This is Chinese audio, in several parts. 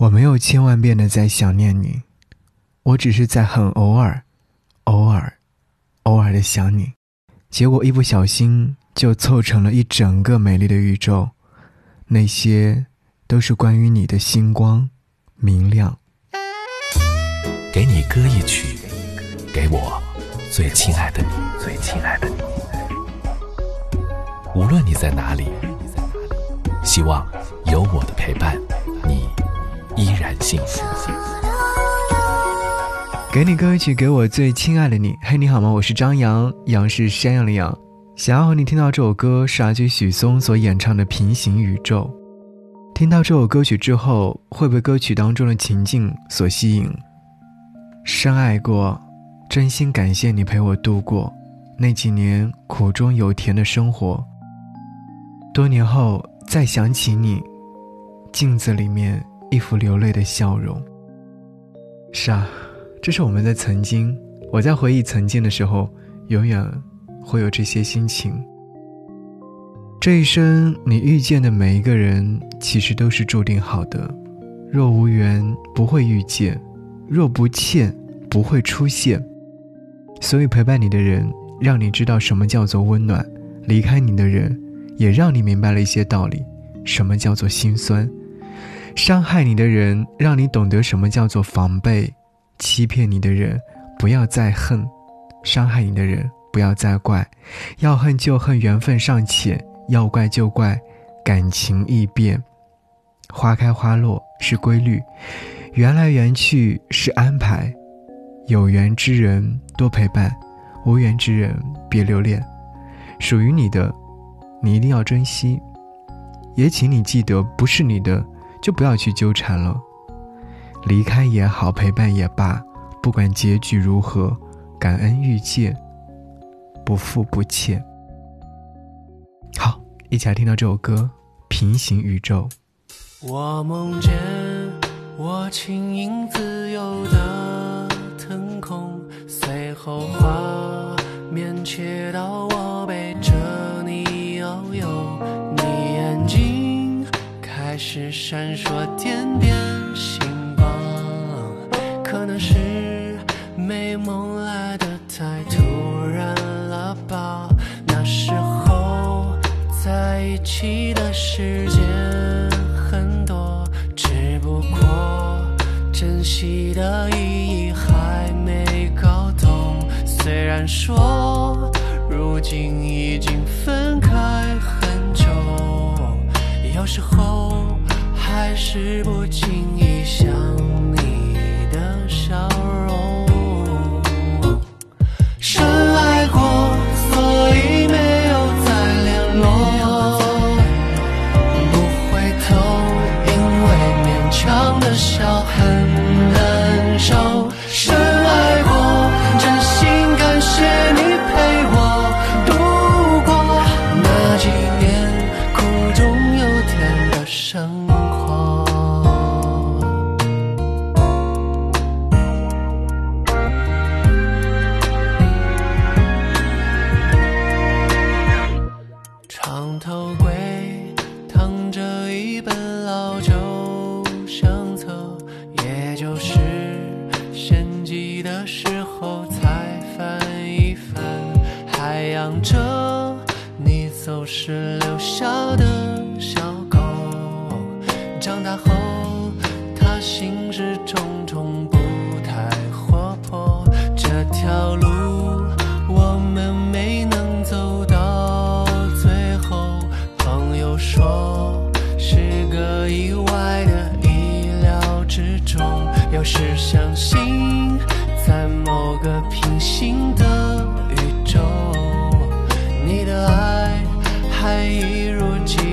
我没有千万遍的在想念你，我只是在很偶尔、偶尔、偶尔的想你，结果一不小心就凑成了一整个美丽的宇宙。那些都是关于你的星光，明亮。给你歌一曲，给我最亲爱的你，最亲爱的你。无论你在哪里，希望有我的陪伴，你。依然幸福。给你歌曲，给我最亲爱的你。嘿，你好吗？我是张扬，杨是山羊的羊。想要和你听到这首歌，是阿许嵩所演唱的《平行宇宙》。听到这首歌曲之后，会被歌曲当中的情境所吸引。深爱过，真心感谢你陪我度过那几年苦中有甜的生活。多年后再想起你，镜子里面。一副流泪的笑容。是啊，这是我们在曾经，我在回忆曾经的时候，永远会有这些心情。这一生你遇见的每一个人，其实都是注定好的。若无缘，不会遇见；若不欠，不会出现。所以陪伴你的人，让你知道什么叫做温暖；离开你的人，也让你明白了一些道理，什么叫做心酸。伤害你的人，让你懂得什么叫做防备；欺骗你的人，不要再恨；伤害你的人，不要再怪。要恨就恨缘分尚浅，要怪就怪感情易变。花开花落是规律，缘来缘去是安排。有缘之人多陪伴，无缘之人别留恋。属于你的，你一定要珍惜。也请你记得，不是你的。就不要去纠缠了，离开也好，陪伴也罢，不管结局如何，感恩遇见，不负不欠。好，一起来听到这首歌《平行宇宙》。我梦见我轻盈自由的腾空，随后闪烁点点星光，可能是美梦来的太突然了吧？那时候在一起的时间很多，只不过珍惜的意义还没搞懂。虽然说如今已经分开很久，有时候。还是不经意老旧相册也就是献祭的时候才翻一翻。还养着你走时留下的小狗长大后他心事重我时相信在某个平行的宇宙。你的爱还一如既往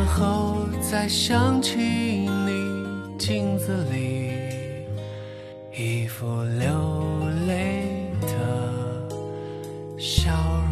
然后再想起你，镜子里一副流泪的笑容。